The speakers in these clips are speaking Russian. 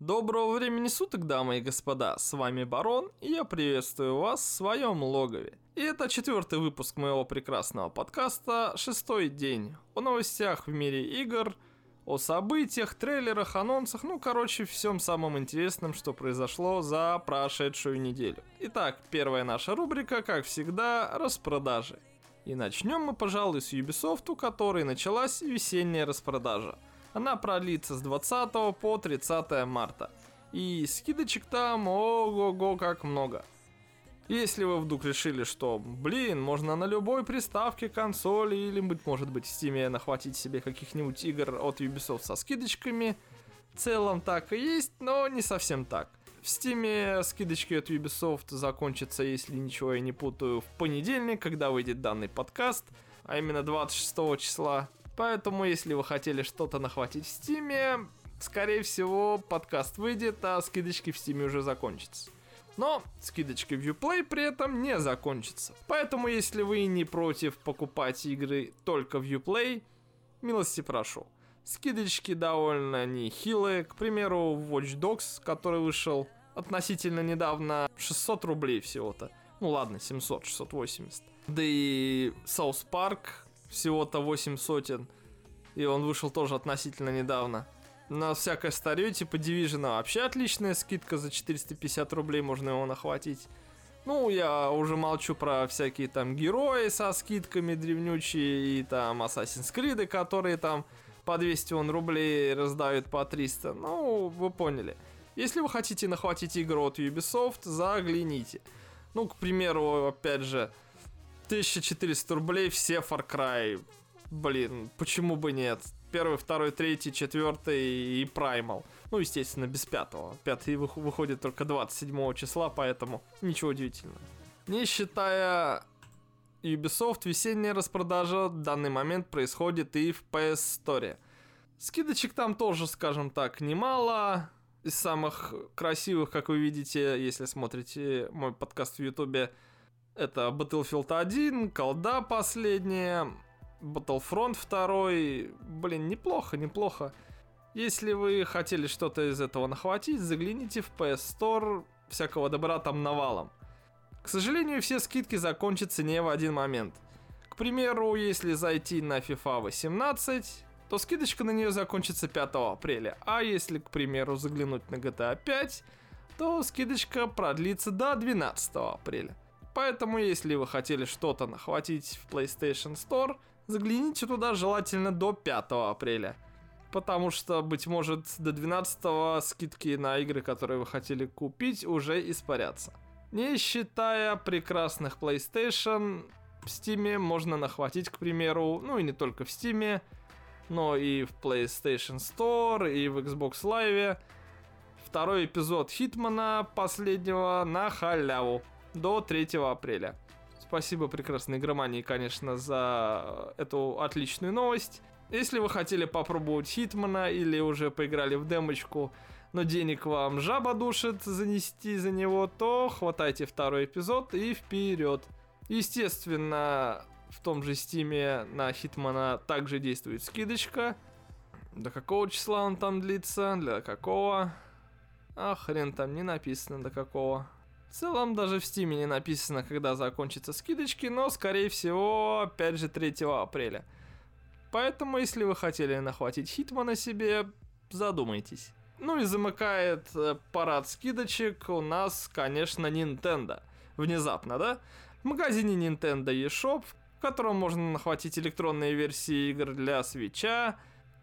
Доброго времени суток, дамы и господа, с вами Барон, и я приветствую вас в своем логове. И это четвертый выпуск моего прекрасного подкаста «Шестой день» о новостях в мире игр, о событиях, трейлерах, анонсах, ну, короче, всем самым интересным, что произошло за прошедшую неделю. Итак, первая наша рубрика, как всегда, распродажи. И начнем мы, пожалуй, с Ubisoft, у которой началась весенняя распродажа – она продлится с 20 по 30 марта. И скидочек там ого-го как много. Если вы вдруг решили, что, блин, можно на любой приставке, консоли или, быть может быть, в Steam нахватить себе каких-нибудь игр от Ubisoft со скидочками, в целом так и есть, но не совсем так. В Steam скидочки от Ubisoft закончатся, если ничего я не путаю, в понедельник, когда выйдет данный подкаст, а именно 26 числа. Поэтому, если вы хотели что-то нахватить в Стиме, скорее всего, подкаст выйдет, а скидочки в Стиме уже закончатся. Но скидочки в Uplay при этом не закончатся. Поэтому, если вы не против покупать игры только в Uplay, милости прошу. Скидочки довольно нехилые. К примеру, Watch Dogs, который вышел относительно недавно, 600 рублей всего-то. Ну ладно, 700, 680. Да и South Park всего-то 8 сотен. И он вышел тоже относительно недавно. На всякое старье типа Division вообще отличная скидка за 450 рублей, можно его нахватить. Ну, я уже молчу про всякие там герои со скидками древнючие и там Assassin's Creed, которые там по 200 он рублей раздают по 300. Ну, вы поняли. Если вы хотите нахватить игру от Ubisoft, загляните. Ну, к примеру, опять же, 1400 рублей все Far Cry. Блин, почему бы нет? Первый, второй, третий, четвертый и Primal. Ну, естественно, без пятого. Пятый выходит только 27 числа, поэтому ничего удивительного. Не считая Ubisoft, весенняя распродажа в данный момент происходит и в PS Store. Скидочек там тоже, скажем так, немало. Из самых красивых, как вы видите, если смотрите мой подкаст в Ютубе, это Battlefield 1, колда последняя, Battlefront 2. Блин, неплохо, неплохо. Если вы хотели что-то из этого нахватить, загляните в PS Store, всякого добра там навалом. К сожалению, все скидки закончатся не в один момент. К примеру, если зайти на FIFA 18, то скидочка на нее закончится 5 апреля. А если, к примеру, заглянуть на GTA 5, то скидочка продлится до 12 апреля. Поэтому, если вы хотели что-то нахватить в PlayStation Store, загляните туда желательно до 5 апреля. Потому что, быть может, до 12 скидки на игры, которые вы хотели купить, уже испарятся. Не считая прекрасных PlayStation, в Steam можно нахватить, к примеру, ну и не только в Steam, но и в PlayStation Store, и в Xbox Live, второй эпизод Хитмана последнего на халяву до 3 апреля. Спасибо прекрасной громании, конечно, за эту отличную новость. Если вы хотели попробовать Хитмана или уже поиграли в демочку, но денег вам жаба душит занести за него, то хватайте второй эпизод и вперед. Естественно, в том же стиме на Хитмана также действует скидочка. До какого числа он там длится? Для какого? А хрен там не написано до какого. В целом даже в стиме не написано, когда закончатся скидочки, но скорее всего, опять же, 3 апреля. Поэтому, если вы хотели нахватить Хитмана себе, задумайтесь. Ну и замыкает э, парад скидочек у нас, конечно, Nintendo. Внезапно, да? В магазине Nintendo eShop, в котором можно нахватить электронные версии игр для свеча,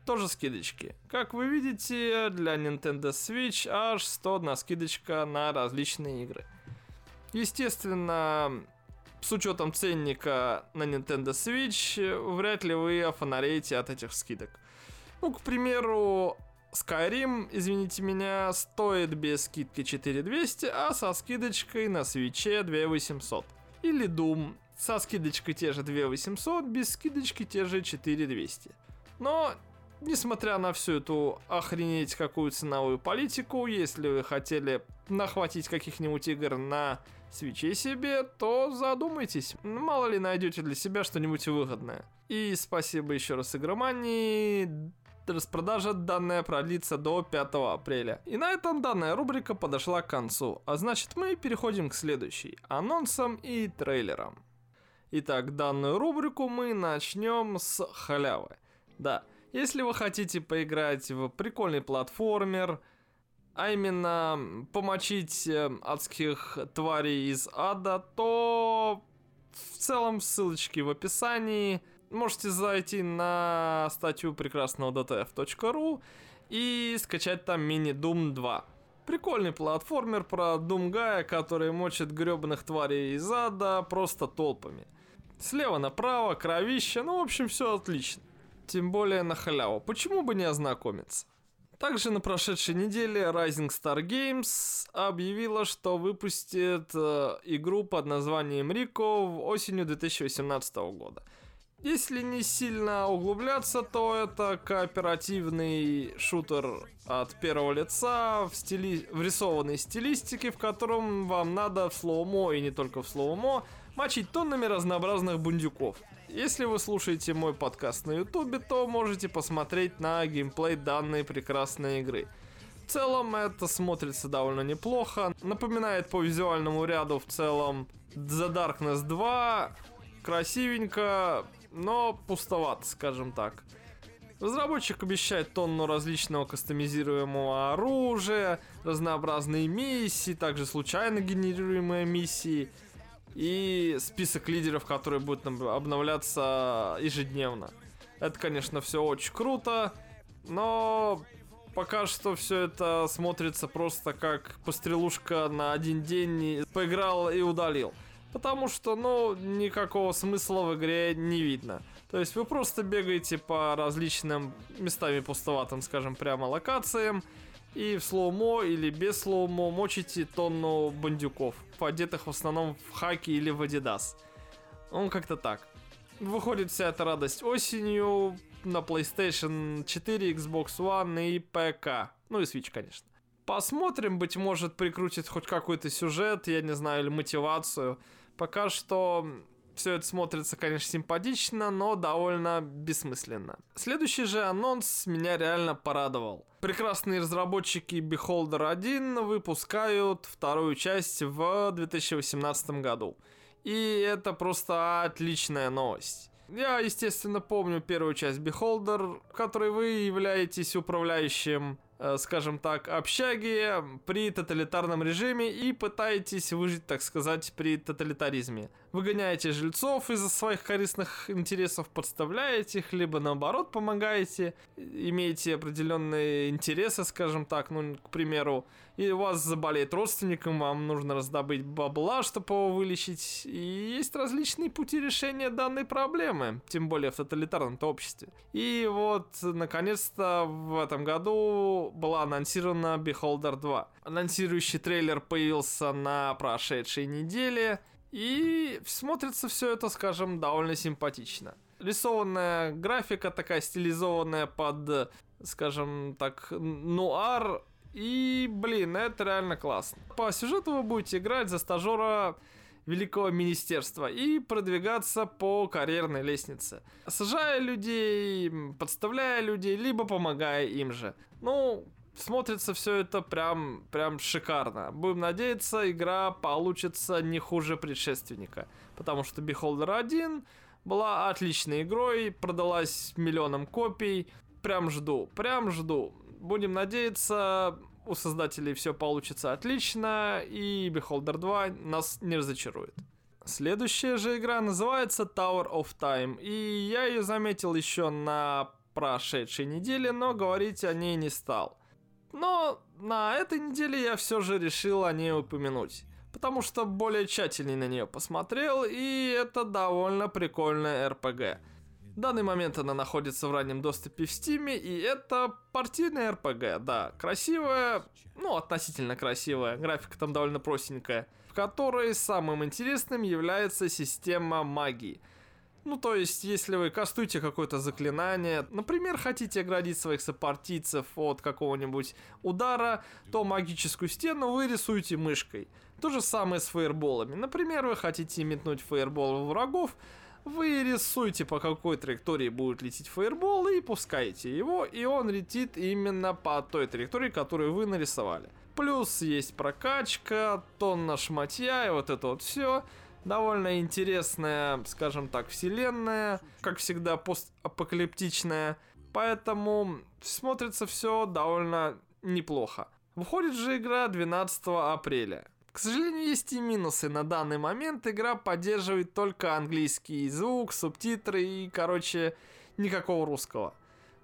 тоже скидочки. Как вы видите, для Nintendo Switch аж 101 скидочка на различные игры. Естественно, с учетом ценника на Nintendo Switch, вряд ли вы офонареете от этих скидок. Ну, к примеру, Skyrim, извините меня, стоит без скидки 4200, а со скидочкой на свече 2800. Или Doom, со скидочкой те же 2800, без скидочки те же 4200. Но Несмотря на всю эту охренеть какую ценовую политику, если вы хотели нахватить каких-нибудь игр на свече себе, то задумайтесь. Мало ли найдете для себя что-нибудь выгодное. И спасибо еще раз игромании. распродажа данная продлится до 5 апреля. И на этом данная рубрика подошла к концу. А значит мы переходим к следующей. Анонсам и трейлерам. Итак, данную рубрику мы начнем с халявы. Да, если вы хотите поиграть в прикольный платформер, а именно помочить э, адских тварей из ада, то в целом ссылочки в описании. Можете зайти на статью прекрасного dtf.ru и скачать там мини Doom 2. Прикольный платформер про Думгая, который мочит гребаных тварей из ада просто толпами. Слева направо, кровище, ну в общем все отлично. Тем более на халяву. Почему бы не ознакомиться? Также на прошедшей неделе Rising Star Games объявила, что выпустит э, игру под названием в осенью 2018 года. Если не сильно углубляться, то это кооперативный шутер от первого лица в, стили... в рисованной стилистике, в котором вам надо в slow-mo и не только в slow-mo мочить тоннами разнообразных бундюков. Если вы слушаете мой подкаст на ютубе, то можете посмотреть на геймплей данной прекрасной игры. В целом это смотрится довольно неплохо, напоминает по визуальному ряду в целом The Darkness 2, красивенько, но пустовато, скажем так. Разработчик обещает тонну различного кастомизируемого оружия, разнообразные миссии, также случайно генерируемые миссии – и список лидеров, которые будут обновляться ежедневно. Это, конечно, все очень круто, но пока что все это смотрится просто как пострелушка на один день, поиграл и удалил. Потому что, ну, никакого смысла в игре не видно. То есть вы просто бегаете по различным местами пустоватым, скажем, прямо локациям, и в slow-mo или без slow-mo мочите тонну бандюков, одетых в основном в хаки или в адидас. Он как-то так. Выходит вся эта радость осенью на PlayStation 4, Xbox One и ПК. Ну и Switch, конечно. Посмотрим, быть может, прикрутит хоть какой-то сюжет, я не знаю, или мотивацию. Пока что все это смотрится, конечно, симпатично, но довольно бессмысленно. Следующий же анонс меня реально порадовал. Прекрасные разработчики Beholder 1 выпускают вторую часть в 2018 году. И это просто отличная новость. Я, естественно, помню первую часть Beholder, в которой вы являетесь управляющим скажем так, общаги при тоталитарном режиме и пытаетесь выжить, так сказать, при тоталитаризме. Выгоняете жильцов из-за своих корыстных интересов, подставляете их, либо наоборот помогаете, имеете определенные интересы, скажем так, ну, к примеру, и у вас заболеет родственником, вам нужно раздобыть бабла, чтобы его вылечить, и есть различные пути решения данной проблемы, тем более в тоталитарном обществе. И вот, наконец-то, в этом году была анонсирована Beholder 2. Анонсирующий трейлер появился на прошедшей неделе, и смотрится все это, скажем, довольно симпатично. Рисованная графика такая стилизованная под, скажем так, нуар, и, блин, это реально классно. По сюжету вы будете играть за стажера Великого Министерства и продвигаться по карьерной лестнице. Сажая людей, подставляя людей, либо помогая им же. Ну, смотрится все это прям, прям шикарно. Будем надеяться, игра получится не хуже предшественника. Потому что Beholder 1 была отличной игрой, продалась миллионом копий. Прям жду, прям жду. Будем надеяться, у создателей все получится отлично, и Beholder 2 нас не разочарует. Следующая же игра называется Tower of Time, и я ее заметил еще на прошедшей неделе, но говорить о ней не стал. Но на этой неделе я все же решил о ней упомянуть, потому что более тщательнее на нее посмотрел, и это довольно прикольная RPG. Данный момент она находится в раннем доступе в Стиме, и это партийная РПГ, да, красивая, ну, относительно красивая, графика там довольно простенькая, в которой самым интересным является система магии. Ну, то есть, если вы кастуете какое-то заклинание, например, хотите оградить своих сопартийцев от какого-нибудь удара, то магическую стену вы рисуете мышкой. То же самое с фейерболами. Например, вы хотите метнуть фейербол в врагов, Вы рисуете, по какой траектории будет лететь фаербол, и пускаете его, и он летит именно по той траектории, которую вы нарисовали. Плюс есть прокачка, тонна шматья и вот это вот все. Довольно интересная, скажем так, вселенная, как всегда постапокалиптичная. Поэтому смотрится все довольно неплохо. Выходит же игра 12 апреля. К сожалению, есть и минусы. На данный момент игра поддерживает только английский звук, субтитры и, короче, никакого русского.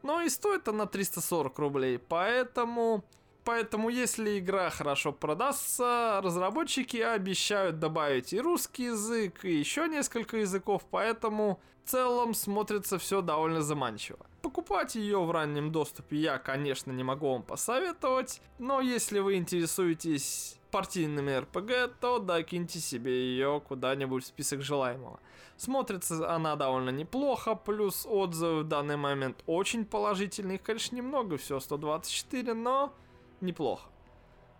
Но и стоит она 340 рублей, поэтому Поэтому, если игра хорошо продастся, разработчики обещают добавить и русский язык, и еще несколько языков, поэтому в целом смотрится все довольно заманчиво. Покупать ее в раннем доступе я, конечно, не могу вам посоветовать, но если вы интересуетесь партийными РПГ, то докиньте себе ее куда-нибудь в список желаемого. Смотрится она довольно неплохо, плюс отзывы в данный момент очень положительные. Их, конечно, немного, всего 124, но неплохо.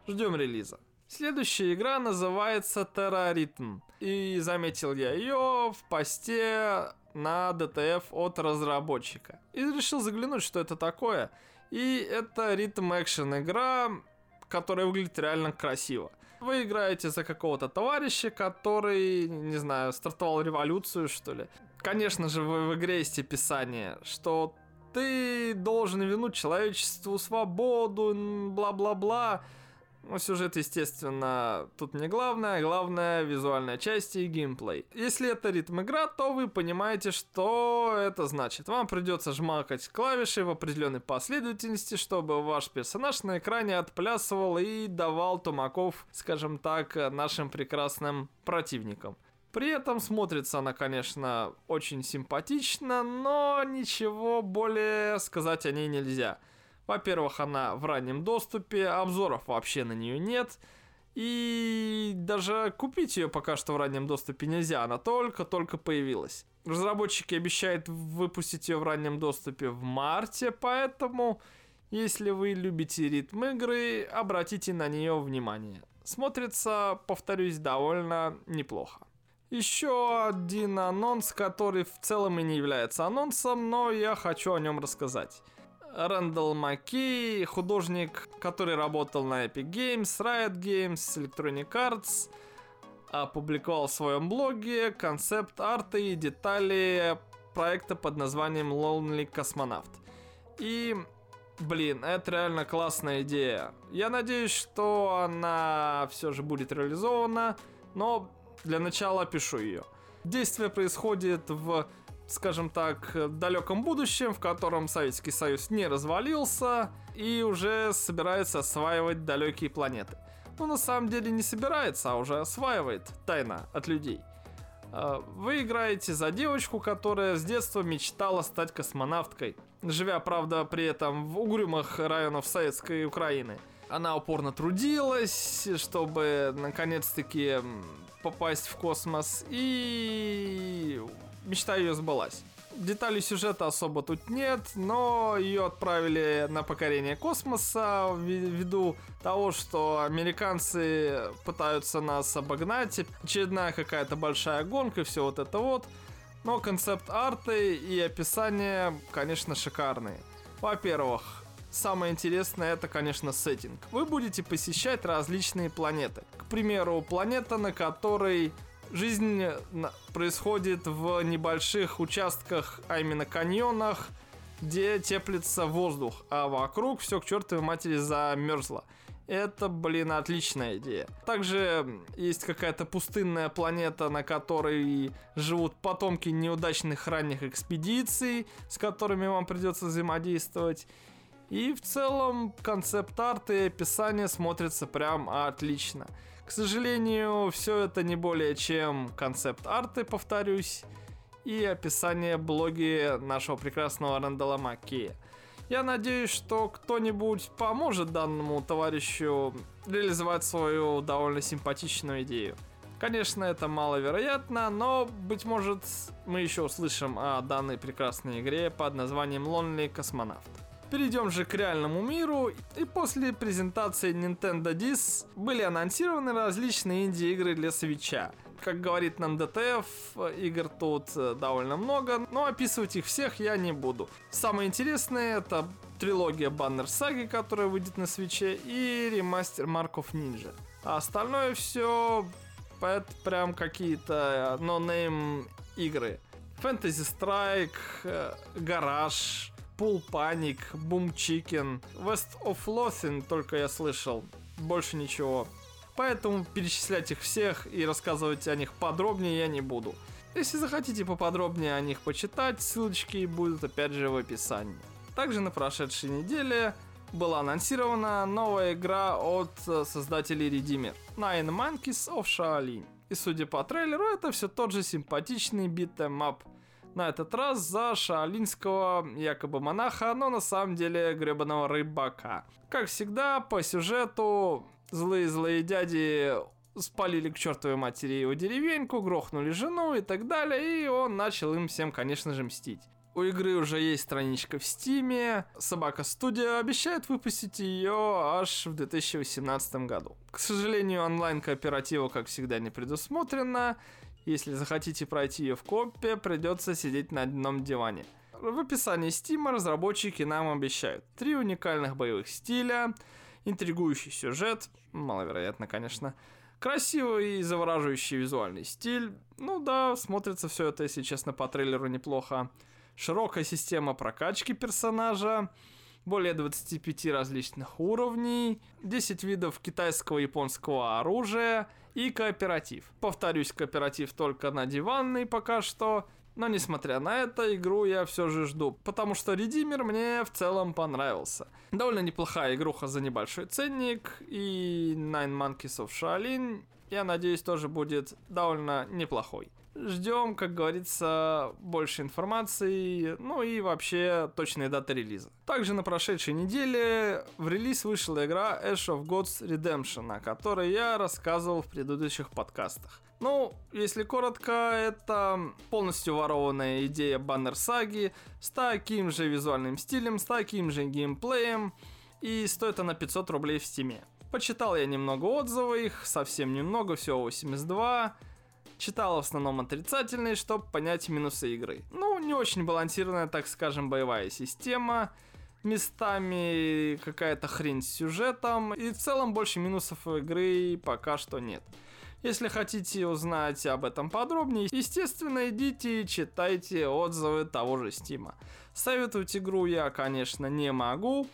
Ждем релиза. Следующая игра называется Terraritm. И заметил я ее в посте на DTF от разработчика. И решил заглянуть, что это такое. И это ритм экшен игра, которая выглядит реально красиво. Вы играете за какого-то товарища, который, не знаю, стартовал революцию, что ли. Конечно же, в, в игре есть описание, что ты должен вернуть человечеству свободу, бла-бла-бла. Ну, сюжет, естественно, тут не главное, главное визуальная часть и геймплей. Если это ритм игра, то вы понимаете, что это значит. Вам придется жмакать клавиши в определенной последовательности, чтобы ваш персонаж на экране отплясывал и давал тумаков, скажем так, нашим прекрасным противникам. При этом смотрится она, конечно, очень симпатично, но ничего более сказать о ней нельзя. Во-первых, она в раннем доступе, обзоров вообще на нее нет. И даже купить ее пока что в раннем доступе нельзя, она только-только появилась. Разработчики обещают выпустить ее в раннем доступе в марте, поэтому, если вы любите ритм игры, обратите на нее внимание. Смотрится, повторюсь, довольно неплохо. Еще один анонс, который в целом и не является анонсом, но я хочу о нем рассказать. Рэндалл Маки, художник, который работал на Epic Games, Riot Games, Electronic Arts, опубликовал в своем блоге концепт-арты и детали проекта под названием Lonely Cosmonaut. И, блин, это реально классная идея. Я надеюсь, что она все же будет реализована, но для начала пишу ее. Действие происходит в, скажем так, далеком будущем, в котором Советский Союз не развалился и уже собирается осваивать далекие планеты. Но на самом деле не собирается, а уже осваивает тайно от людей. А, вы играете за девочку, которая с детства мечтала стать космонавткой, живя, правда, при этом в угрюмых районах Советской Украины. Она упорно трудилась, чтобы наконец-таки попасть в космос, и мечта ее сбылась. Деталей сюжета особо тут нет, но ее отправили на покорение космоса ввиду того, что американцы пытаются нас обогнать, очередная какая-то большая гонка все вот это вот. Но концепт-арты и описание, конечно, шикарные. Во-первых, Самое интересное это, конечно, сеттинг. Вы будете посещать различные планеты. К примеру, планета, на которой жизнь происходит в небольших участках, а именно каньонах, где теплится воздух, а вокруг все к чертовой матери замерзло. Это, блин, отличная идея. Также есть какая-то пустынная планета, на которой живут потомки неудачных ранних экспедиций, с которыми вам придется взаимодействовать. И в целом концепт-арт и описание смотрятся прям отлично. К сожалению, все это не более чем концепт-арты, повторюсь, и описание блоги нашего прекрасного Рэндала Маккея. Я надеюсь, что кто-нибудь поможет данному товарищу реализовать свою довольно симпатичную идею. Конечно, это маловероятно, но, быть может, мы еще услышим о данной прекрасной игре под названием Lonely Cosmonaut. Перейдем же к реальному миру. И после презентации Nintendo DIS были анонсированы различные инди-игры для свеча. как говорит нам ДТФ, игр тут э, довольно много, но описывать их всех я не буду. Самое интересное это трилогия Баннер Саги, которая выйдет на свече, и ремастер Марков Ninja. А остальное все это прям какие-то no-name игры. Fantasy Strike, Garage, Pool Panic, Bomb Chicken, West of Loathing только я слышал, больше ничего. Поэтому перечислять их всех и рассказывать о них подробнее я не буду. Если захотите поподробнее о них почитать, ссылочки будут опять же в описании. Также на прошедшей неделе была анонсирована новая игра от э, создателей Redeemer Nine Monkeys of Shaolin. И судя по трейлеру, это все тот же симпатичный beat 'em up. На этот раз за шаолинского якобы монаха, но на самом деле гребаного рыбака. Как всегда, по сюжету злые-злые дяди спалили к чертовой матери его деревеньку, грохнули жену и так далее, и он начал им всем, конечно же, мстить. У игры уже есть страничка в Стиме. Собака Студия обещает выпустить ее аж в 2018 году. К сожалению, онлайн-кооператива, как всегда, не предусмотрено. Если захотите пройти ее в копе, придется сидеть на одном диване. В описании Стима разработчики нам обещают три уникальных боевых стиля, интригующий сюжет, маловероятно, конечно, красивый и завораживающий визуальный стиль. Ну да, смотрится все это, если честно, по трейлеру неплохо. Широкая система прокачки персонажа, более 25 различных уровней, 10 видов китайского и японского оружия и кооператив. Повторюсь, кооператив только на диванный пока что, но несмотря на это, игру я все же жду, потому что Редимер мне в целом понравился. Довольно неплохая игруха за небольшой ценник, и Nine Monkeys of Shaolin, я надеюсь, тоже будет довольно неплохой. Ждем, как говорится, больше информации, ну и вообще точные даты релиза. Также на прошедшей неделе в релиз вышла игра Ash of Gods Redemption, о которой я рассказывал в предыдущих подкастах. Ну, если коротко, это полностью ворованная идея баннер саги с таким же визуальным стилем, с таким же геймплеем, и стоит она 500 рублей в стиме. Почитал я немного отзывов их, совсем немного, всего 82. Читал в основном отрицательные, чтобы понять минусы игры. Ну, не очень балансированная, так скажем, боевая система. Местами какая-то хрень с сюжетом. И в целом больше минусов игры пока что нет. Если хотите узнать об этом подробнее, естественно, идите и читайте отзывы того же Стима. Советовать игру я, конечно, не могу,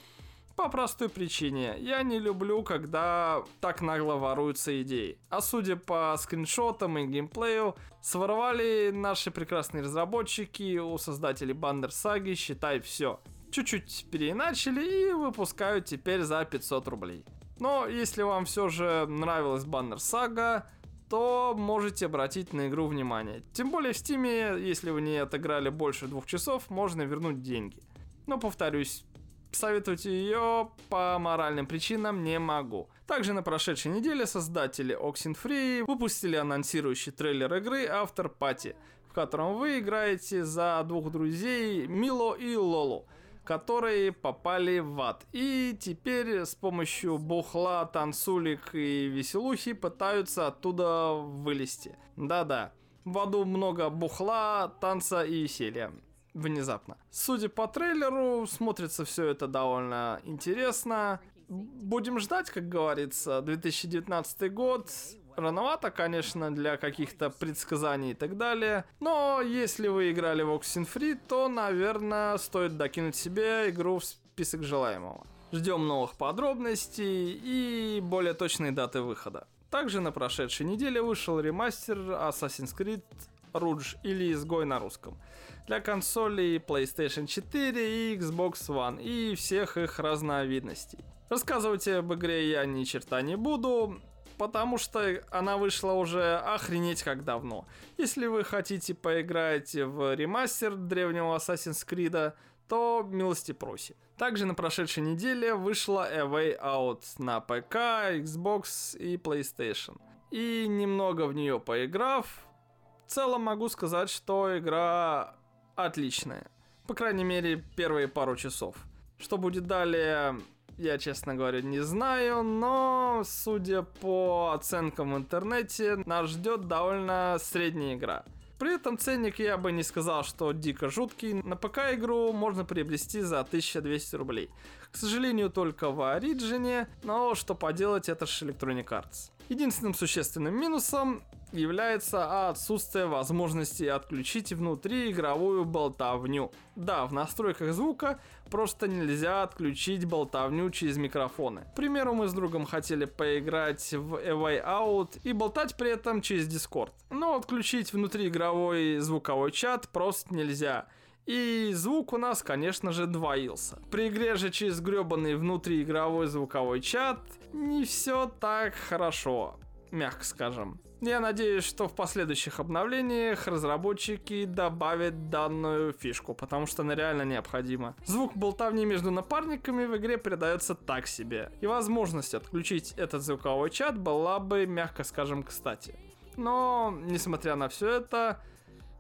по простой причине. Я не люблю, когда так нагло воруются идеи. А судя по скриншотам и геймплею, своровали наши прекрасные разработчики у создателей Бандер Саги, считай все. Чуть-чуть переиначили и выпускают теперь за 500 рублей. Но если вам все же нравилась Баннер Сага, то можете обратить на игру внимание. Тем более в Стиме, если вы не отыграли больше двух часов, можно вернуть деньги. Но повторюсь, советовать ее по моральным причинам не могу. Также на прошедшей неделе создатели Oxenfree выпустили анонсирующий трейлер игры After Party, в котором вы играете за двух друзей Мило и Лолу которые попали в ад. И теперь с помощью бухла, танцулик и веселухи пытаются оттуда вылезти. Да-да, в аду много бухла, танца и веселья внезапно. Судя по трейлеру, смотрится все это довольно интересно. Будем ждать, как говорится, 2019 год. Рановато, конечно, для каких-то предсказаний и так далее. Но если вы играли в Oxenfree, то, наверное, стоит докинуть себе игру в список желаемого. Ждем новых подробностей и более точные даты выхода. Также на прошедшей неделе вышел ремастер Assassin's Creed Rouge или Изгой на русском для консолей PlayStation 4 и Xbox One и всех их разновидностей. Рассказывать об игре я ни черта не буду, потому что она вышла уже охренеть как давно. Если вы хотите поиграть в ремастер древнего Assassin's Creed, то милости просим. Также на прошедшей неделе вышла A Way Out на ПК, Xbox и PlayStation. И немного в нее поиграв, в целом могу сказать, что игра отличная. По крайней мере, первые пару часов. Что будет далее, я, честно говоря, не знаю, но, судя по оценкам в интернете, нас ждет довольно средняя игра. При этом ценник я бы не сказал, что дико жуткий. На ПК игру можно приобрести за 1200 рублей. К сожалению, только в Origin, но что поделать, это же Electronic Arts. Единственным существенным минусом является отсутствие возможности отключить внутриигровую болтовню. Да, в настройках звука просто нельзя отключить болтовню через микрофоны. К примеру, мы с другом хотели поиграть в A Way Out и болтать при этом через Discord. Но отключить внутриигровой звуковой чат просто нельзя. И звук у нас, конечно же, двоился. При игре же через гребаный внутриигровой звуковой чат не все так хорошо, мягко скажем. Я надеюсь, что в последующих обновлениях разработчики добавят данную фишку, потому что она реально необходима. Звук болтовни между напарниками в игре передается так себе, и возможность отключить этот звуковой чат была бы, мягко скажем, кстати. Но, несмотря на все это,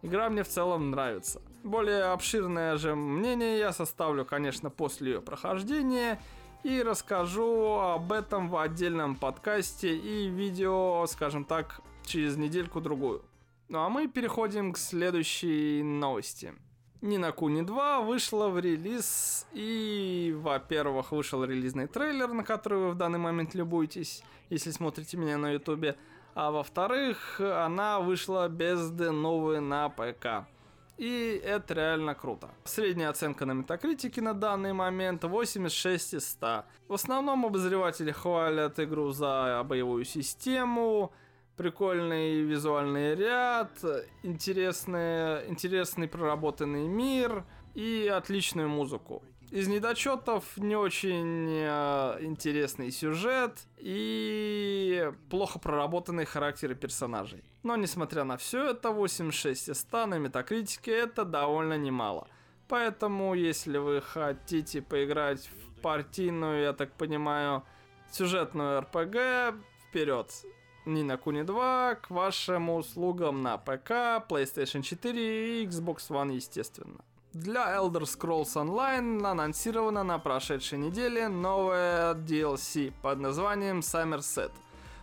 игра мне в целом нравится. Более обширное же мнение я составлю, конечно, после ее прохождения, и расскажу об этом в отдельном подкасте и видео, скажем так, через недельку-другую. Ну а мы переходим к следующей новости. Нина Куни 2 вышла в релиз, и, во-первых, вышел релизный трейлер, на который вы в данный момент любуетесь, если смотрите меня на ютубе, а во-вторых, она вышла без новой на ПК. И это реально круто. Средняя оценка на метакритике на данный момент 86 из 100. В основном обозреватели хвалят игру за боевую систему, прикольный визуальный ряд, интересный, интересный проработанный мир и отличную музыку. Из недочетов не очень э, интересный сюжет и плохо проработанные характеры персонажей. Но несмотря на все это, 86 из 100 на метакритике это довольно немало. Поэтому, если вы хотите поиграть в партийную, я так понимаю, сюжетную РПГ, вперед. Нина Куни 2 к вашим услугам на ПК, PlayStation 4 и Xbox One, естественно. Для Elder Scrolls Online анонсировано на прошедшей неделе новое DLC под названием Somerset.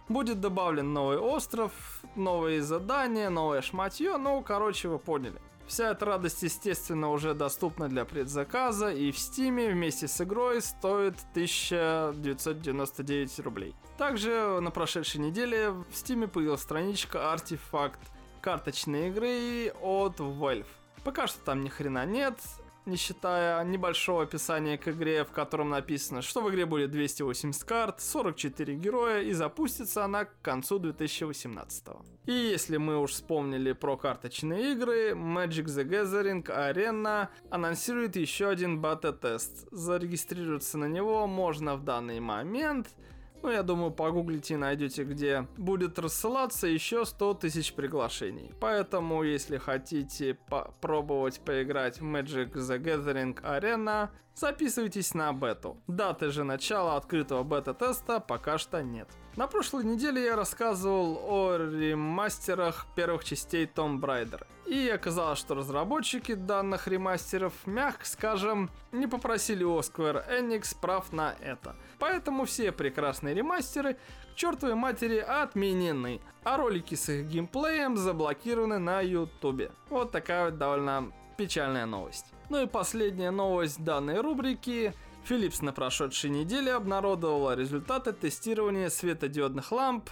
Будет добавлен новый остров, новые задания, новое шматье, ну, короче, вы поняли. Вся эта радость, естественно, уже доступна для предзаказа и в Стиме вместе с игрой стоит 1999 рублей. Также на прошедшей неделе в Стиме появилась страничка артефакт карточной игры от Valve. Пока что там ни хрена нет, не считая небольшого описания к игре, в котором написано, что в игре будет 280 карт, 44 героя и запустится она к концу 2018. И если мы уж вспомнили про карточные игры, Magic the Gathering Arena анонсирует еще один бета-тест. Зарегистрироваться на него можно в данный момент – ну, я думаю, погуглите и найдете, где будет рассылаться еще 100 тысяч приглашений. Поэтому, если хотите попробовать поиграть в Magic the Gathering Arena, записывайтесь на бету. Даты же начала открытого бета-теста пока что нет. На прошлой неделе я рассказывал о ремастерах первых частей Tomb Raider. И оказалось, что разработчики данных ремастеров, мягко скажем, не попросили у Square Enix прав на это. Поэтому все прекрасные ремастеры к чертовой матери отменены, а ролики с их геймплеем заблокированы на ютубе. Вот такая вот довольно печальная новость. Ну и последняя новость данной рубрики – Philips на прошедшей неделе обнародовала результаты тестирования светодиодных ламп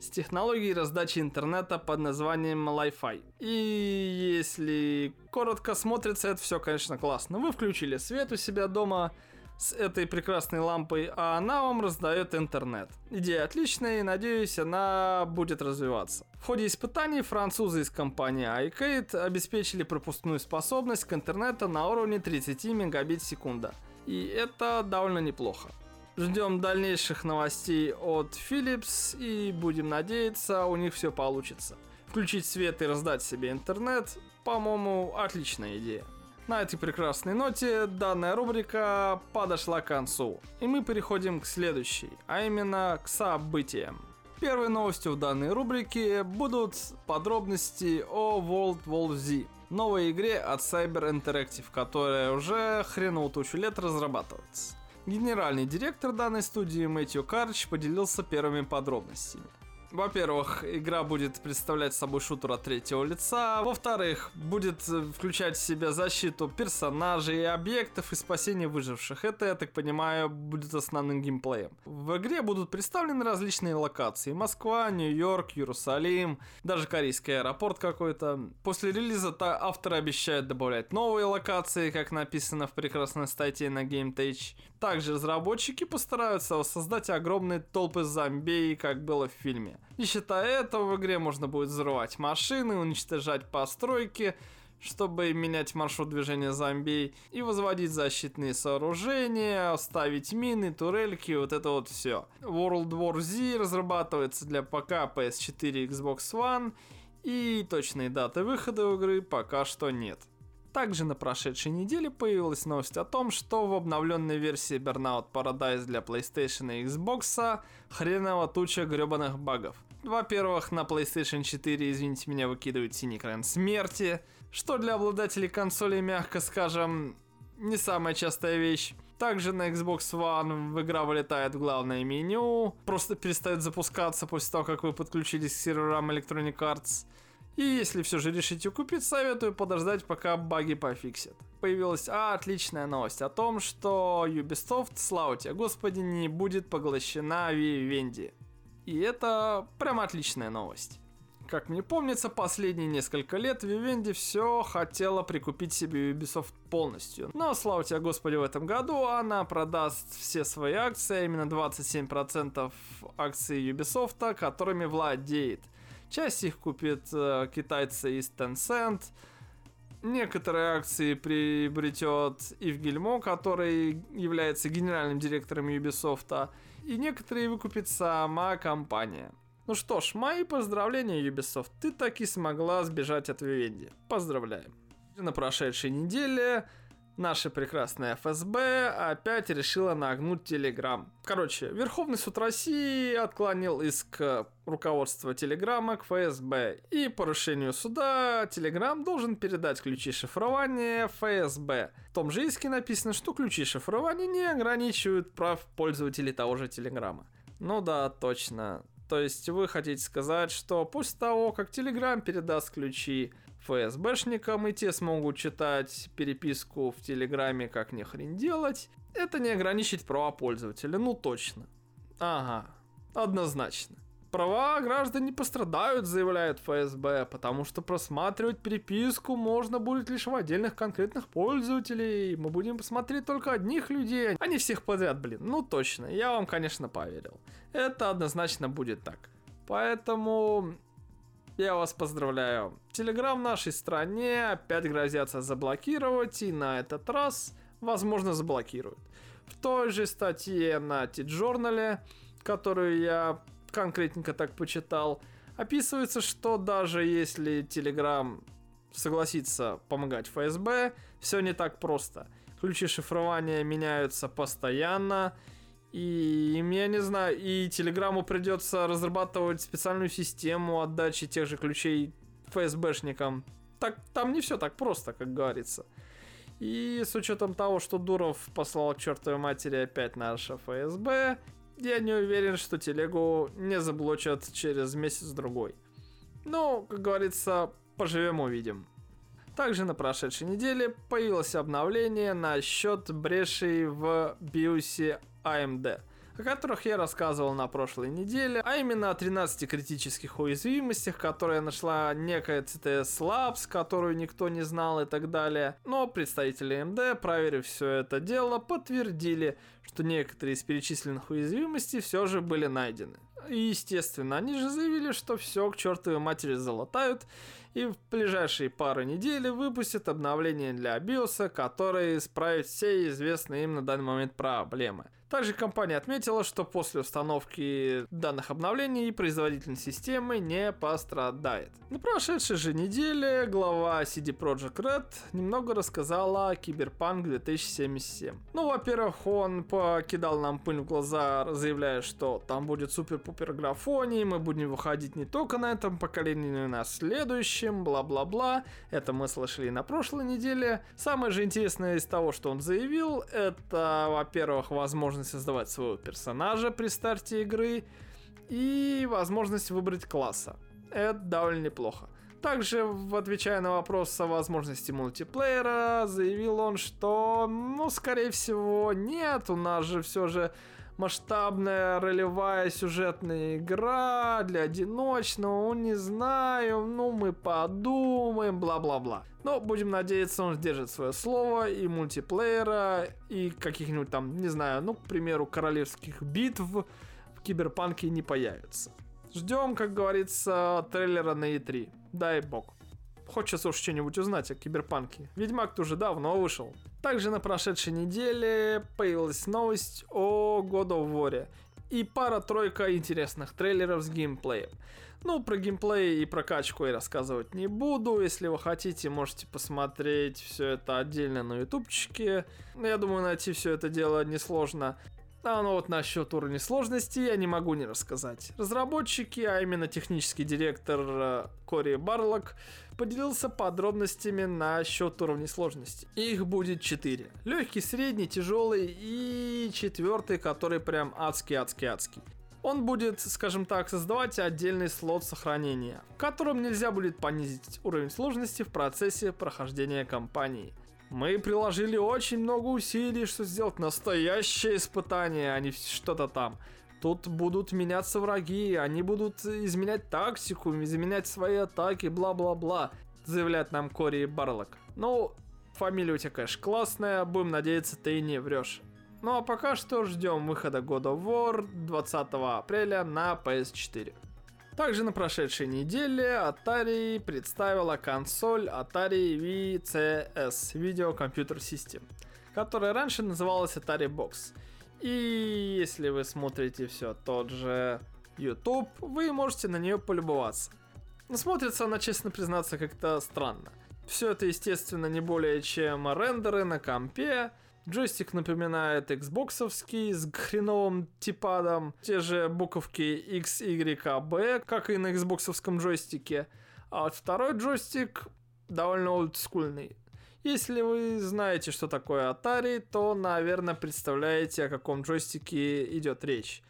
с технологией раздачи интернета под названием Li-Fi. И если коротко смотрится, это все, конечно, классно. Вы включили свет у себя дома с этой прекрасной лампой, а она вам раздает интернет. Идея отличная и, надеюсь, она будет развиваться. В ходе испытаний французы из компании iCade обеспечили пропускную способность к интернету на уровне 30 мегабит в секунду – и это довольно неплохо. Ждем дальнейших новостей от Philips и будем надеяться, у них все получится. Включить свет и раздать себе интернет, по-моему, отличная идея. На этой прекрасной ноте данная рубрика подошла к концу. И мы переходим к следующей, а именно к событиям. Первой новостью в данной рубрике будут подробности о World War Z, новой игре от Cyber Interactive, которая уже хреново тучу лет разрабатывается. Генеральный директор данной студии Мэтью Карч поделился первыми подробностями. Во-первых, игра будет представлять собой шутер от третьего лица. Во-вторых, будет включать в себя защиту персонажей и объектов и спасение выживших. Это, я так понимаю, будет основным геймплеем. В игре будут представлены различные локации. Москва, Нью-Йорк, Иерусалим, даже корейский аэропорт какой-то. После релиза -то авторы обещают добавлять новые локации, как написано в прекрасной статье на GameTage. Также разработчики постараются создать огромные толпы зомби, как было в фильме. Не считая этого, в игре можно будет взрывать машины, уничтожать постройки, чтобы менять маршрут движения зомби и возводить защитные сооружения, ставить мины, турельки, вот это вот все. World War Z разрабатывается для ПК, PS4 и Xbox One, и точные даты выхода игры пока что нет. Также на прошедшей неделе появилась новость о том, что в обновленной версии Burnout Paradise для PlayStation и Xbox хреново туча гребаных багов. Во-первых, на PlayStation 4, извините меня, выкидывает синий экран смерти, что для обладателей консолей, мягко скажем, не самая частая вещь. Также на Xbox One игра вылетает в главное меню, просто перестает запускаться после того, как вы подключились к серверам Electronic Arts. И если все же решите купить, советую подождать, пока баги пофиксят. Появилась отличная новость о том, что Ubisoft, слава тебе господи, не будет поглощена Vivendi. И это прям отличная новость. Как мне помнится, последние несколько лет Vivendi все хотела прикупить себе Ubisoft полностью. Но, слава тебе Господи, в этом году она продаст все свои акции, а именно 27% акций Ubisoft, которыми владеет. Часть их купит э, китайцы из Tencent. Некоторые акции приобретет Ив Гильмо, который является генеральным директором Ubisoft. И некоторые выкупит сама компания. Ну что ж, мои поздравления, Ubisoft. Ты таки смогла сбежать от Vivendi. Поздравляем. На прошедшей неделе наша прекрасная ФСБ опять решила нагнуть Телеграм. Короче, Верховный суд России отклонил иск руководства Телеграма к ФСБ. И по решению суда Телеграм должен передать ключи шифрования ФСБ. В том же иске написано, что ключи шифрования не ограничивают прав пользователей того же Телеграма. Ну да, точно. То есть вы хотите сказать, что после того, как Телеграм передаст ключи ФСБшникам, и те смогут читать переписку в Телеграме, как ни хрен делать, это не ограничит права пользователя, ну точно. Ага, однозначно. Права граждан не пострадают, заявляет ФСБ, потому что просматривать переписку можно будет лишь в отдельных конкретных пользователей. Мы будем посмотреть только одних людей, а не всех подряд, блин. Ну точно, я вам, конечно, поверил. Это однозначно будет так. Поэтому я вас поздравляю. Телеграм в нашей стране опять грозятся заблокировать, и на этот раз, возможно, заблокируют. В той же статье на T-Journal, которую я конкретненько так почитал, описывается, что даже если Telegram согласится помогать ФСБ, все не так просто. Ключи шифрования меняются постоянно, и я не знаю, и Телеграму придется разрабатывать специальную систему отдачи тех же ключей ФСБшникам. Так, там не все так просто, как говорится. И с учетом того, что Дуров послал к чертовой матери опять наше ФСБ, я не уверен, что телегу не заблочат через месяц-другой. Но, как говорится, поживем увидим. Также на прошедшей неделе появилось обновление насчет брешей в биосе AMD – о которых я рассказывал на прошлой неделе, а именно о 13 критических уязвимостях, которые нашла некая CTS Labs, которую никто не знал и так далее. Но представители AMD, проверив все это дело, подтвердили, что некоторые из перечисленных уязвимостей все же были найдены. И естественно, они же заявили, что все к чертовой матери залатают, и в ближайшие пару недель выпустят обновление для BIOS, которое исправит все известные им на данный момент проблемы. Также компания отметила, что после установки данных обновлений производительность системы не пострадает. На прошедшей же неделе глава CD Projekt Red немного рассказала о Cyberpunk 2077. Ну, во-первых, он покидал нам пыль в глаза, заявляя, что там будет супер-пупер графоний, мы будем выходить не только на этом поколении, но и на следующем будущем, бла-бла-бла. Это мы слышали на прошлой неделе. Самое же интересное из того, что он заявил, это, во-первых, возможность создавать своего персонажа при старте игры и возможность выбрать класса. Это довольно неплохо. Также, отвечая на вопрос о возможности мультиплеера, заявил он, что, ну, скорее всего, нет, у нас же все же масштабная ролевая сюжетная игра для одиночного, не знаю, ну мы подумаем, бла-бла-бла. Но будем надеяться, он сдержит свое слово и мультиплеера, и каких-нибудь там, не знаю, ну, к примеру, королевских битв в Киберпанке не появится. Ждем, как говорится, трейлера на E3. Дай бог. Хочется уж что-нибудь узнать о Киберпанке. Ведьмак-то уже давно вышел. Также на прошедшей неделе появилась новость о God of War и пара-тройка интересных трейлеров с геймплеем. Ну, про геймплей и прокачку я рассказывать не буду. Если вы хотите, можете посмотреть все это отдельно на ютубчике. Я думаю, найти все это дело несложно. А ну вот насчет уровня сложности я не могу не рассказать. Разработчики, а именно технический директор э, Кори Барлок, поделился подробностями насчет уровня сложности. Их будет 4. Легкий, средний, тяжелый и четвертый, который прям адский-адский-адский. Он будет, скажем так, создавать отдельный слот сохранения, в котором нельзя будет понизить уровень сложности в процессе прохождения кампании – мы приложили очень много усилий, чтобы сделать настоящее испытание, а не что-то там. Тут будут меняться враги, они будут изменять тактику, изменять свои атаки, бла-бла-бла, заявляет нам Кори Барлок. Ну, фамилия у тебя, конечно, классная, будем надеяться, ты не врешь. Ну а пока что ждем выхода God of War 20 апреля на PS4. Также на прошедшей неделе Atari представила консоль Atari VCS Video Computer System, которая раньше называлась Atari Box. И если вы смотрите все тот же YouTube, вы можете на нее полюбоваться. Но смотрится она, честно признаться, как-то странно. Все это, естественно, не более чем рендеры на компе, Джойстик напоминает Xboxовский с хреновым типадом. Те же буковки X, Y, A, B, как и на Xboxовском джойстике. А вот второй джойстик довольно олдскульный. Если вы знаете, что такое Atari, то, наверное, представляете, о каком джойстике идет речь.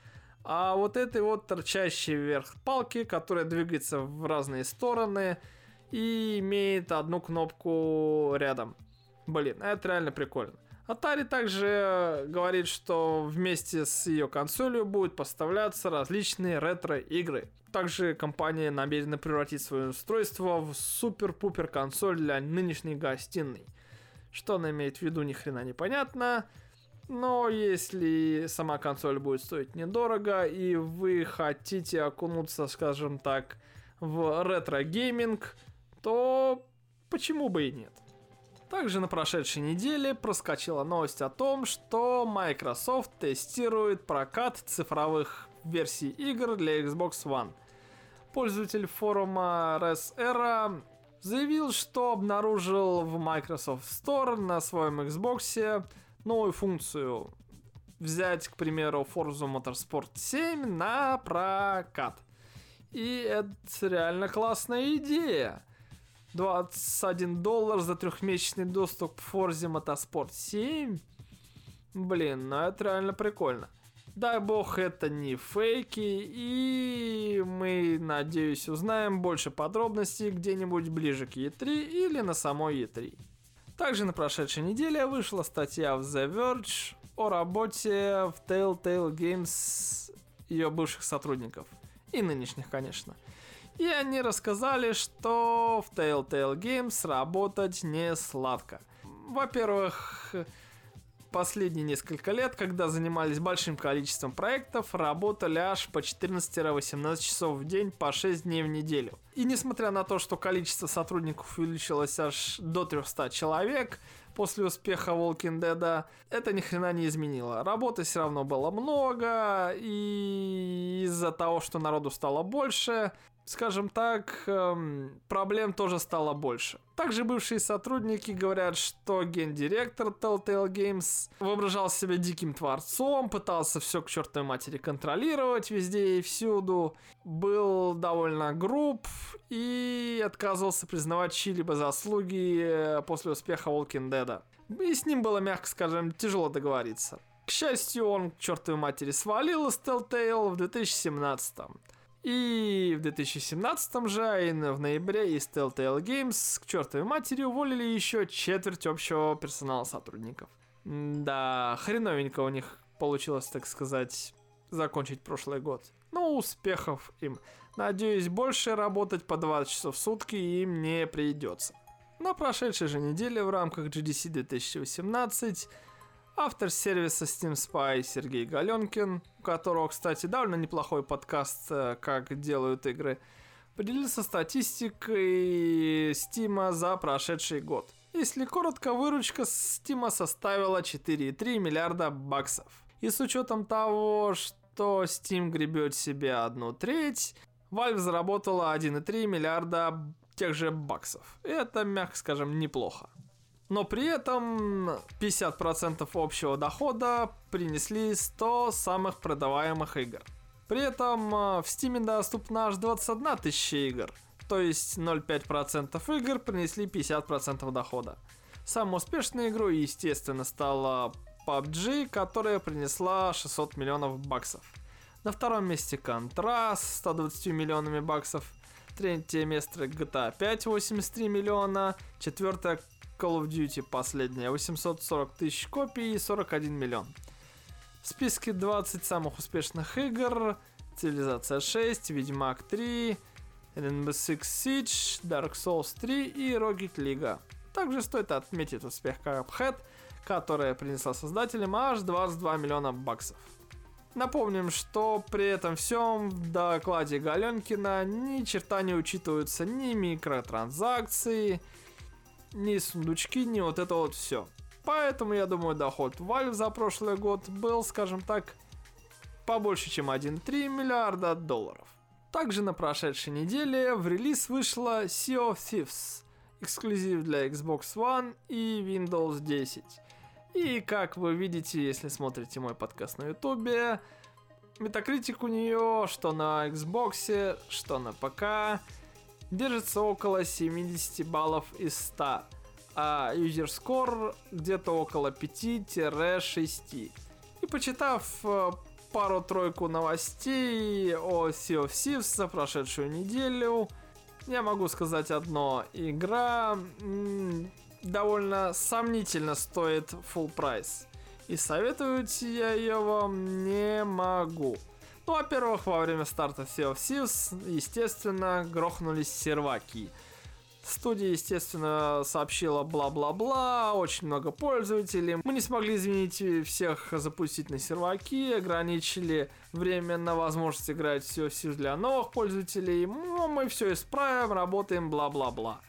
А вот этой вот торчащей вверх палки, которая двигается в разные стороны и имеет одну кнопку рядом. Блин, это реально прикольно. Atari также говорит, что вместе с ее консолью будут поставляться различные ретро-игры. Также компания намерена превратить свое устройство в супер-пупер консоль для нынешней гостиной. Что она имеет в виду, ни хрена непонятно. Но если сама консоль будет стоить недорого, и вы хотите окунуться, скажем так, в ретро-гейминг, то почему бы и нет? Также на прошедшей неделе проскочила новость о том, что Microsoft тестирует прокат цифровых версий игр для Xbox One. Пользователь форума ResetEra заявил, что обнаружил в Microsoft Store на своем Xbox новую функцию взять, к примеру, Forza Motorsport 7 на прокат. И это реально классная идея. 21 доллар за трехмесячный доступ к Forza Motorsport 7. Блин, ну это реально прикольно. Дай бог это не фейки, и мы, надеюсь, узнаем больше подробностей где-нибудь ближе к E3 или на самой E3. Также на прошедшей неделе вышла статья в The Verge о работе в Telltale Games ее бывших сотрудников. И нынешних, конечно. И они рассказали, что в Telltale Games работать не сладко. Во-первых, последние несколько лет, когда занимались большим количеством проектов, работали аж по 14-18 часов в день по 6 дней в неделю. И несмотря на то, что количество сотрудников увеличилось аж до 300 человек, после успеха Walking Dead, это ни хрена не изменило. Работы все равно было много, и из-за того, что народу стало больше, скажем так, эм, проблем тоже стало больше. Также бывшие сотрудники говорят, что гендиректор Telltale Games воображал себя диким творцом, пытался все к чертовой матери контролировать везде и всюду, был довольно груб и отказывался признавать чьи-либо заслуги э, после успеха Walking Dead. И с ним было, мягко скажем, тяжело договориться. К счастью, он к чертовой матери свалил из Telltale в 2017 -м. И в 2017 же, а именно в ноябре, из Telltale Games к чертовой матери уволили еще четверть общего персонала сотрудников. Да, хреновенько у них получилось, так сказать, закончить прошлый год. Но успехов им. Надеюсь, больше работать по 20 часов в сутки им не придется. На прошедшей же неделе в рамках GDC 2018 Автор сервиса Steam Spy Сергей Галенкин, у которого, кстати, довольно неплохой подкаст э, «Как делают игры», поделился статистикой Steam за прошедший год. Если коротко, выручка Steam составила 4,3 миллиарда баксов. И с учетом того, что Steam гребет себе одну треть, Valve заработала 1,3 миллиарда тех же баксов. Это, мягко скажем, неплохо но при этом 50% общего дохода принесли 100 самых продаваемых игр. При этом э, в Steam доступно аж 21 тысяча игр, то есть 0,5% игр принесли 50% дохода. Самой успешной игрой, естественно, стала PUBG, которая принесла 600 миллионов баксов. На втором месте Contra с 120 миллионами баксов. Третье место GTA 5 83 миллиона. Четвертое Call of Duty последняя, 840 тысяч копий и 41 миллион. В списке 20 самых успешных игр Цивилизация 6, Ведьмак 3, Rainbow Six Siege, Dark Souls 3 и Rocket League. Также стоит отметить успех Cuphead, которая принесла создателям аж 22 миллиона баксов. Напомним, что при этом всем в докладе Галенкина ни черта не учитываются ни микротранзакции, ни сундучки, ни вот это вот все. Поэтому, я думаю, доход Valve за прошлый год был, скажем так, побольше, чем 1,3 миллиарда долларов. Также на прошедшей неделе в релиз вышла Sea of Thieves, эксклюзив для Xbox One и Windows 10. И как вы видите, если смотрите мой подкаст на ютубе, Метакритик у нее, что на Xbox, что на ПК, держится около 70 баллов из 100, а score где-то около 5-6. И почитав э, пару-тройку новостей о Sea of Thieves за прошедшую неделю, я могу сказать одно. Игра довольно сомнительно стоит full прайс. И советовать я ее вам не могу. Ну, во-первых, во время старта Sea of Thieves, естественно, грохнулись серваки. Студия, естественно, сообщила бла-бла-бла, очень много пользователей. Мы не смогли, извините, всех запустить на серваки, ограничили время на возможность играть все Thieves для новых пользователей. Ну, мы все исправим, работаем, бла-бла-бла.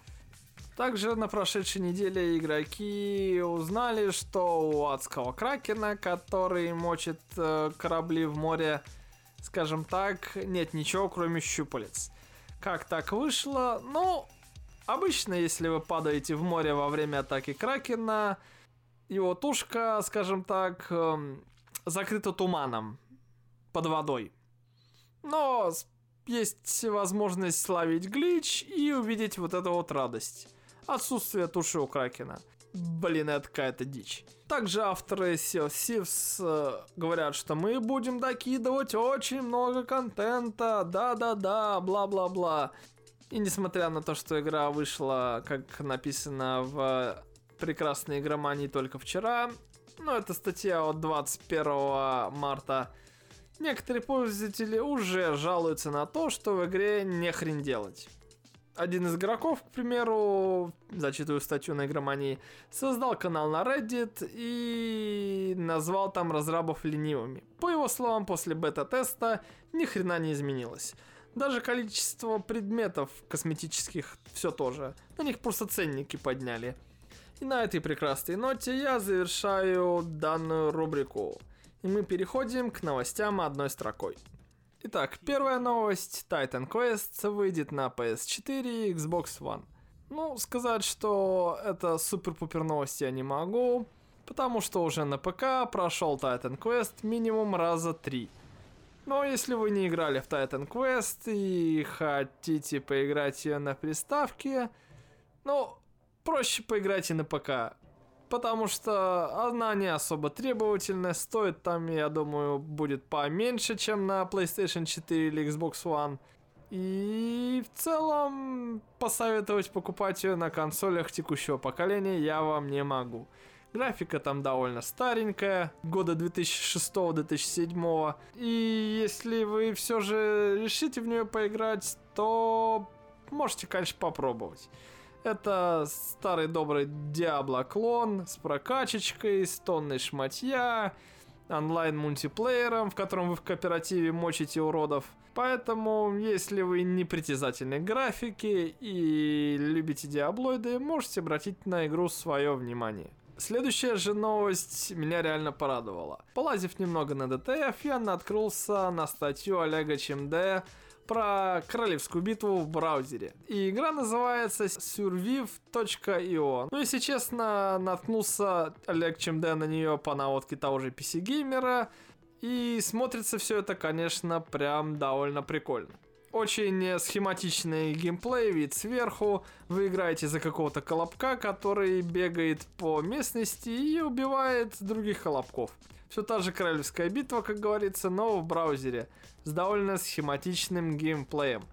Также на прошедшей неделе игроки узнали, что у адского кракена, который мочит э, корабли в море, скажем так, нет ничего, кроме щупалец. Как так вышло? Ну, обычно, если вы падаете в море во время атаки Кракена, его тушка, скажем так, эм, закрыта туманом под водой. Но есть возможность словить глич и увидеть вот эту вот радость. Отсутствие туши у Кракена. Блин, это какая-то дичь. Также авторы Sea Thieves э, говорят, что мы будем докидывать очень много контента, да-да-да, бла-бла-бла. И несмотря на то, что игра вышла, как написано в прекрасной игромании только вчера, ну, это статья от 21 марта, некоторые пользователи уже жалуются на то, что в игре не хрен делать один из игроков, к примеру, зачитываю статью на игромании, создал канал на Reddit и назвал там разрабов ленивыми. По его словам, после бета-теста ни хрена не изменилось. Даже количество предметов косметических все тоже. На них просто ценники подняли. И на этой прекрасной ноте я завершаю данную рубрику. И мы переходим к новостям одной строкой. Итак, первая новость. Titan Quest выйдет на PS4 и Xbox One. Ну, сказать, что это супер-пупер новости я не могу, потому что уже на ПК прошел Titan Quest минимум раза три. Но если вы не играли в Titan Quest и хотите поиграть ее на приставке, ну, проще поиграйте на ПК. Потому что она не особо требовательная, стоит там, я думаю, будет поменьше, чем на PlayStation 4 или Xbox One. И в целом посоветовать покупать ее на консолях текущего поколения я вам не могу. Графика там довольно старенькая, года 2006-2007. И если вы все же решите в нее поиграть, то можете, конечно, попробовать. Это старый добрый Диабло клон с прокачечкой, с тонной шматья, онлайн-мультиплеером, в котором вы в кооперативе мочите уродов. Поэтому, если вы не притязательны к графике и любите диаблоиды, можете обратить на игру свое внимание. Следующая же новость меня реально порадовала. Полазив немного на DTF, я наткнулся на статью Олега ЧМД про королевскую битву в браузере. И игра называется survive.io. Ну, если честно, наткнулся Олег ЧМД на нее по наводке того же PC геймера. И смотрится все это, конечно, прям довольно прикольно. Очень схематичный геймплей, вид сверху. Вы играете за какого-то колобка, который бегает по местности и убивает других колобков. Все та же королевская битва, как говорится, но в браузере с довольно схематичным геймплеем.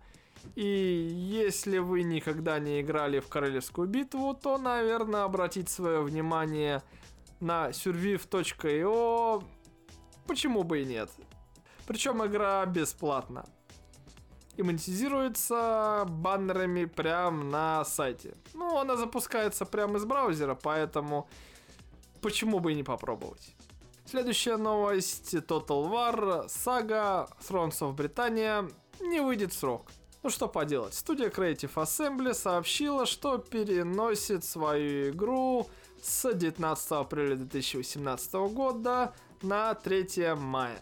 И если вы никогда не играли в королевскую битву, то, наверное, обратить свое внимание на survive.io почему бы и нет. Причем игра бесплатна. И монетизируется баннерами прямо на сайте. Ну, она запускается прямо из браузера, поэтому почему бы и не попробовать. Следующая новость. Total War Saga Thrones of Britannia не выйдет в срок. Ну что поделать, студия Creative Assembly сообщила, что переносит свою игру с 19 апреля 2018 года на 3 мая.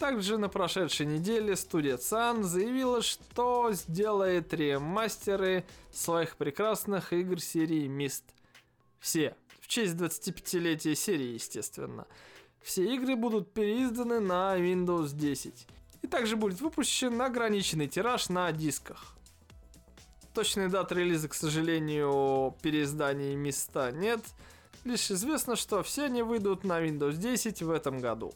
Также на прошедшей неделе студия Цан заявила, что сделает ремастеры своих прекрасных игр серии Mist. Все. В честь 25-летия серии, естественно. Все игры будут переизданы на Windows 10. И также будет выпущен ограниченный тираж на дисках. Точной даты релиза, к сожалению, переизданий места нет. Лишь известно, что все они выйдут на Windows 10 в этом году.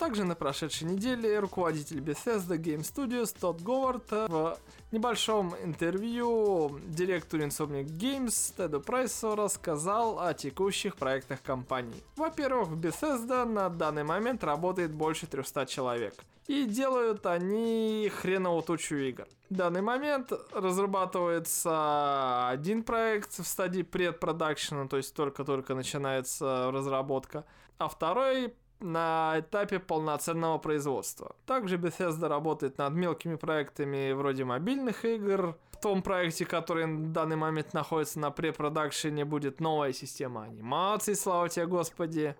Также на прошедшей неделе руководитель Bethesda Game Studios Тодд Говард в небольшом интервью директору Insomniac Games Теду Прайсу рассказал о текущих проектах компании. Во-первых, в Bethesda на данный момент работает больше 300 человек. И делают они хреново тучу игр. В данный момент разрабатывается один проект в стадии предпродакшена, то есть только-только начинается разработка, а второй на этапе полноценного производства. Также Bethesda работает над мелкими проектами вроде мобильных игр. В том проекте, который в данный момент находится на препродакшене, будет новая система анимации, слава тебе господи.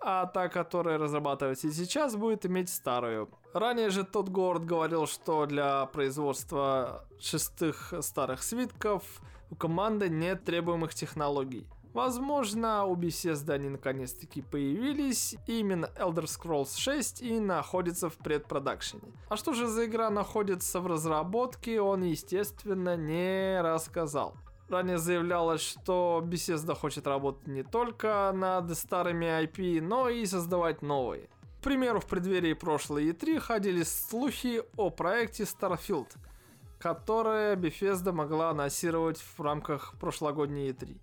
А та, которая разрабатывается сейчас, будет иметь старую. Ранее же тот город говорил, что для производства шестых старых свитков у команды нет требуемых технологий. Возможно, у Bethesda они наконец-таки появились, и именно Elder Scrolls 6 и находится в предпродакшене. А что же за игра находится в разработке, он, естественно, не рассказал. Ранее заявлялось, что Bethesda хочет работать не только над старыми IP, но и создавать новые. К примеру, в преддверии прошлой E3 ходили слухи о проекте Starfield, которое Bethesda могла анонсировать в рамках прошлогодней E3.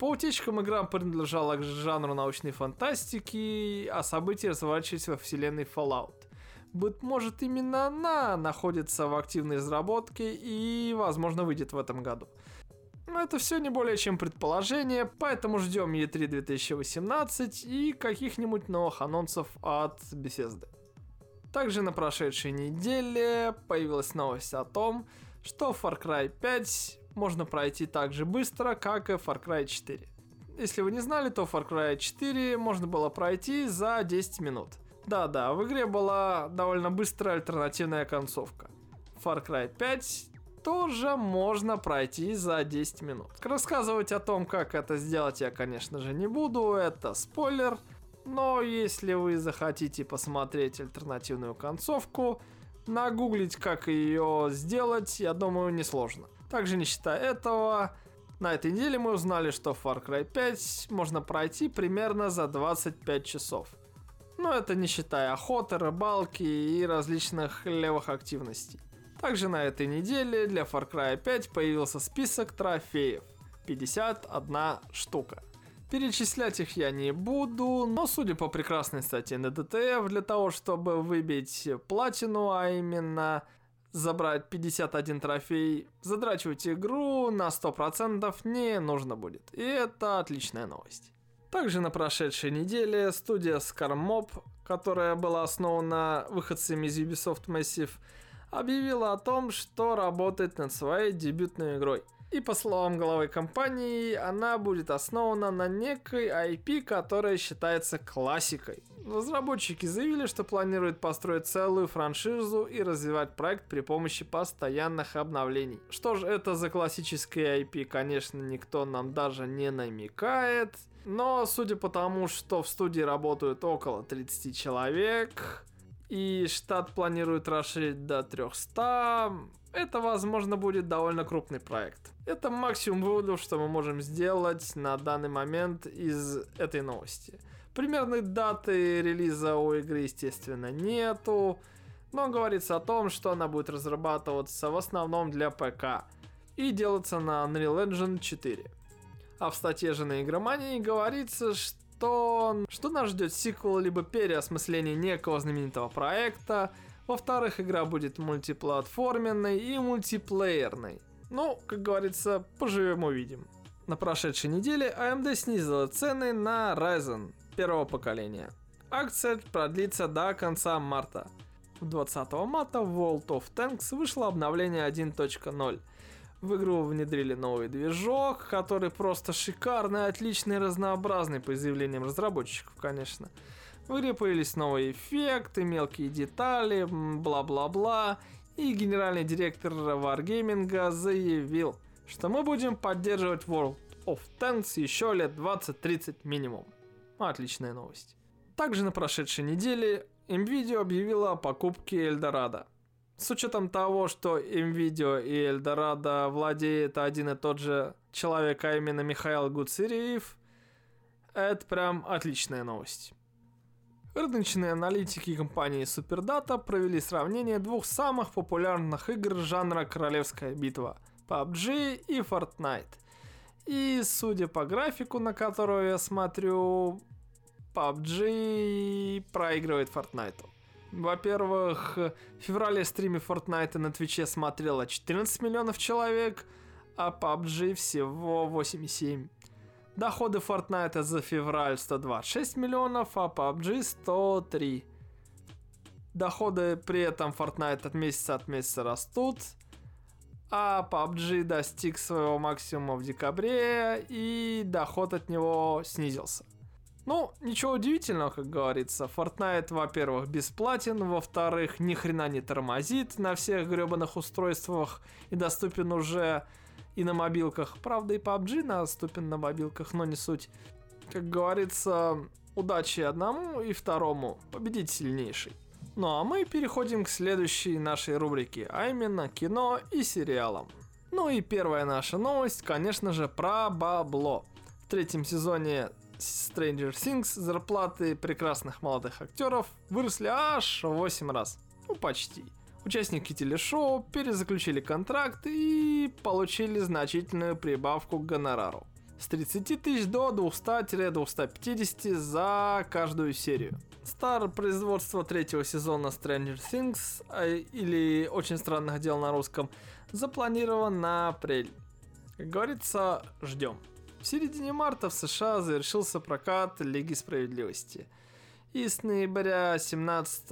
По утечкам игра принадлежала к жанру научной фантастики, а события разворачивались во вселенной Fallout. Быть может, именно она находится в активной разработке и, возможно, выйдет в этом году. Но это все не более чем предположение, поэтому ждем E3 2018 и каких-нибудь новых анонсов от Bethesda. Также на прошедшей неделе появилась новость о том, что Far Cry 5 можно пройти так же быстро, как и Far Cry 4. Если вы не знали, то Far Cry 4 можно было пройти за 10 минут. Да-да, в игре была довольно быстрая альтернативная концовка. Far Cry 5 тоже можно пройти за 10 минут. Рассказывать о том, как это сделать, я, конечно же, не буду, это спойлер. Но если вы захотите посмотреть альтернативную концовку, нагуглить, как ее сделать, я думаю, несложно. Также не считая этого, на этой неделе мы узнали, что Far Cry 5 можно пройти примерно за 25 часов. Но это не считая охоты, рыбалки и различных левых активностей. Также на этой неделе для Far Cry 5 появился список трофеев. 51 штука. Перечислять их я не буду, но судя по прекрасной статье на DTF, для того, чтобы выбить платину, а именно забрать 51 трофей, задрачивать игру на 100% не нужно будет. И это отличная новость. Также на прошедшей неделе студия ScarMob, которая была основана выходцами из Ubisoft Massive, объявила о том, что работает над своей дебютной игрой. И по словам главы компании, она будет основана на некой IP, которая считается классикой. Разработчики заявили, что планируют построить целую франшизу и развивать проект при помощи постоянных обновлений. Что же это за классические IP, конечно, никто нам даже не намекает. Но судя по тому, что в студии работают около 30 человек, и штат планирует расширить до 300, это, возможно, будет довольно крупный проект. Это максимум выводов, что мы можем сделать на данный момент из этой новости. Примерной даты релиза у игры, естественно, нету, но говорится о том, что она будет разрабатываться в основном для ПК и делаться на Unreal Engine 4. А в статье же на игромании говорится, что, что нас ждет сиквел либо переосмысление некого знаменитого проекта, во-вторых, игра будет мультиплатформенной и мультиплеерной. Ну, как говорится, поживем увидим. На прошедшей неделе AMD снизила цены на Ryzen первого поколения. Акция продлится до конца марта. 20 марта в World of Tanks вышло обновление 1.0. В игру внедрили новый движок, который просто шикарный, отличный, разнообразный по заявлениям разработчиков, конечно. В игре появились новые эффекты, мелкие детали, бла-бла-бла. И генеральный директор Wargaming заявил, что мы будем поддерживать World of Tanks еще лет 20-30 минимум. Отличная новость. Также на прошедшей неделе NVIDIA объявила о покупке Эльдорадо. С учетом того, что NVIDIA и Эльдорадо владеет один и тот же человек, а именно Михаил Гуцериев, это прям отличная новость. Рыночные аналитики компании Superdata провели сравнение двух самых популярных игр жанра «Королевская битва» – PUBG и Fortnite. И судя по графику, на которую я смотрю, PUBG проигрывает Fortnite. Во-первых, в феврале стриме Fortnite на Твиче смотрело 14 миллионов человек, а PUBG всего 8,7. Доходы Fortnite за февраль 126 миллионов, а PUBG 103. Доходы при этом Fortnite от месяца от месяца растут, а PUBG достиг своего максимума в декабре, и доход от него снизился. Ну, ничего удивительного, как говорится. Fortnite, во-первых, бесплатен, во-вторых, ни хрена не тормозит на всех гребаных устройствах и доступен уже и на мобилках. Правда, и PUBG доступен на мобилках, но не суть. Как говорится, удачи одному и второму. Победить сильнейший. Ну а мы переходим к следующей нашей рубрике, а именно кино и сериалам. Ну и первая наша новость, конечно же, про бабло. В третьем сезоне Stranger Things зарплаты прекрасных молодых актеров выросли аж в 8 раз. Ну, почти. Участники телешоу перезаключили контракт и получили значительную прибавку к гонорару. С 30 тысяч до 200-250 за каждую серию. Стар производства третьего сезона Stranger Things, а, или Очень странных дел на русском, запланирован на апрель. Как говорится, ждем. В середине марта в США завершился прокат Лиги Справедливости. И с ноября 2017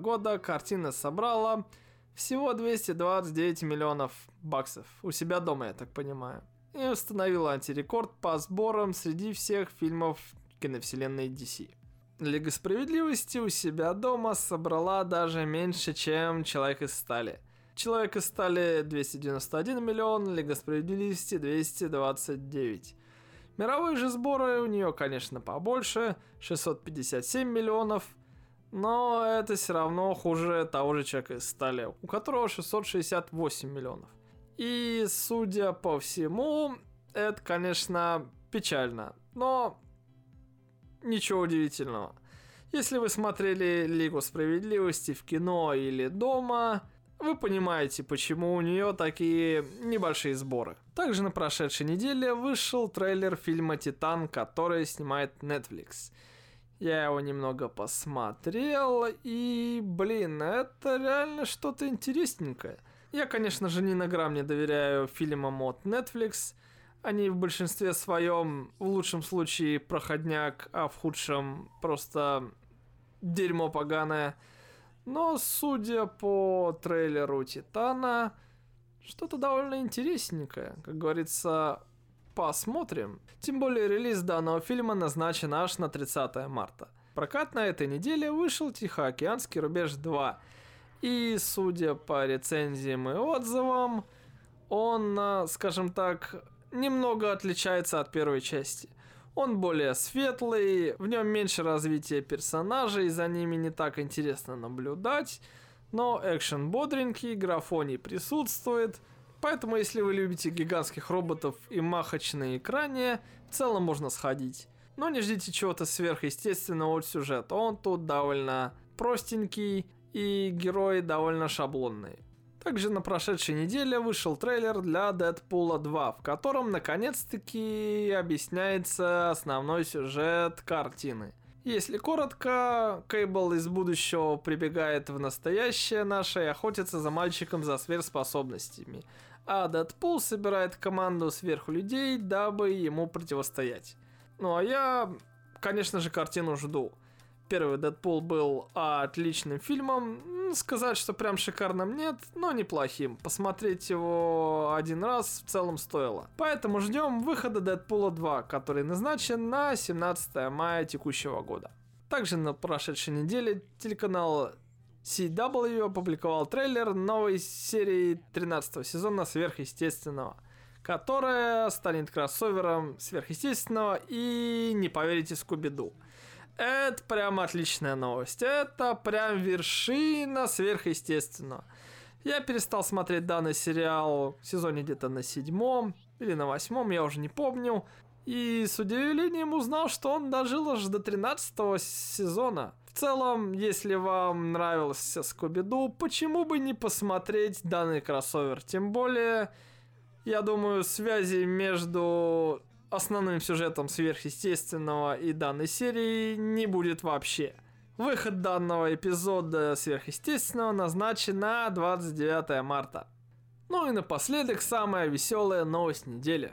года картина собрала всего 229 миллионов баксов. У себя дома, я так понимаю. И установила антирекорд по сборам среди всех фильмов киновселенной DC. Лига Справедливости у себя дома собрала даже меньше, чем Человек из Стали. Человек из Стали 291 миллион, Лига Справедливости 229. Мировые же сборы у нее, конечно, побольше, 657 миллионов, но это все равно хуже того же Человека из Стали, у которого 668 миллионов. И, судя по всему, это, конечно, печально, но ничего удивительного. Если вы смотрели Лигу Справедливости в кино или дома, вы понимаете, почему у нее такие небольшие сборы. Также на прошедшей неделе вышел трейлер фильма «Титан», который снимает Netflix. Я его немного посмотрел, и, блин, это реально что-то интересненькое. Я, конечно же, ни на грамм не доверяю фильмам от Netflix. Они в большинстве своем, в лучшем случае, проходняк, а в худшем просто дерьмо поганое. Но, судя по трейлеру Титана, что-то довольно интересненькое. Как говорится, посмотрим. Тем более релиз данного фильма назначен аж на 30 марта. Прокат на этой неделе вышел Тихоокеанский рубеж 2. И, судя по рецензиям и отзывам, он, а, скажем так, немного отличается от первой части. Он более светлый, в нем меньше развития персонажей, за ними не так интересно наблюдать, но экшен бодренький, графоний присутствует, поэтому если вы любите гигантских роботов и махач на в целом можно сходить. Но не ждите чего-то сверхъестественного от сюжета, он тут довольно простенький и герои довольно шаблонные. Также на прошедшей неделе вышел трейлер для Дэдпула 2, в котором наконец-таки объясняется основной сюжет картины. Если коротко, Кейбл из будущего прибегает в настоящее наше и охотится за мальчиком за сверхспособностями, а Дэдпул собирает команду сверхлюдей, дабы ему противостоять. Ну а я, конечно же, картину жду. Первый Дэдпул был отличным фильмом. Сказать, что прям шикарным нет, но неплохим. Посмотреть его один раз в целом стоило. Поэтому ждем выхода Дэдпула 2, который назначен на 17 мая текущего года. Также на прошедшей неделе телеканал CW опубликовал трейлер новой серии 13 сезона сверхъестественного, которая станет кроссовером сверхъестественного и, не поверите, Скуби-Ду. Это прям отличная новость. Это прям вершина сверхъестественного. Я перестал смотреть данный сериал в сезоне где-то на седьмом или на восьмом, я уже не помню. И с удивлением узнал, что он дожил аж до 13 сезона. В целом, если вам нравился Скуби-Ду, почему бы не посмотреть данный кроссовер? Тем более, я думаю, связи между основным сюжетом сверхъестественного и данной серии не будет вообще. Выход данного эпизода сверхъестественного назначен на 29 марта. Ну и напоследок самая веселая новость недели.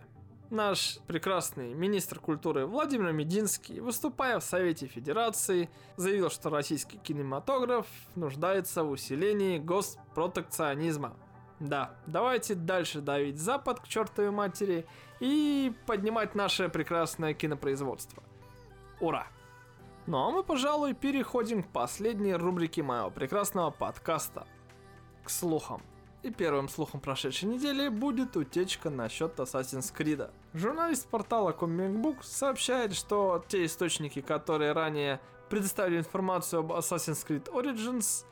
Наш прекрасный министр культуры Владимир Мединский, выступая в Совете Федерации, заявил, что российский кинематограф нуждается в усилении госпротекционизма. Да, давайте дальше давить Запад к чертовой матери и поднимать наше прекрасное кинопроизводство. Ура! Ну а мы, пожалуй, переходим к последней рубрике моего прекрасного подкаста. К слухам. И первым слухом прошедшей недели будет утечка насчет Assassin's Creed. Журналист портала Comic Book сообщает, что те источники, которые ранее предоставили информацию об Assassin's Creed Origins,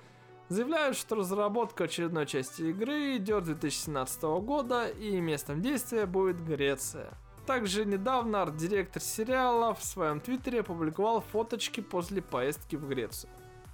заявляют, что разработка очередной части игры идет 2017 года и местом действия будет Греция. Также недавно арт-директор сериала в своем твиттере опубликовал фоточки после поездки в Грецию.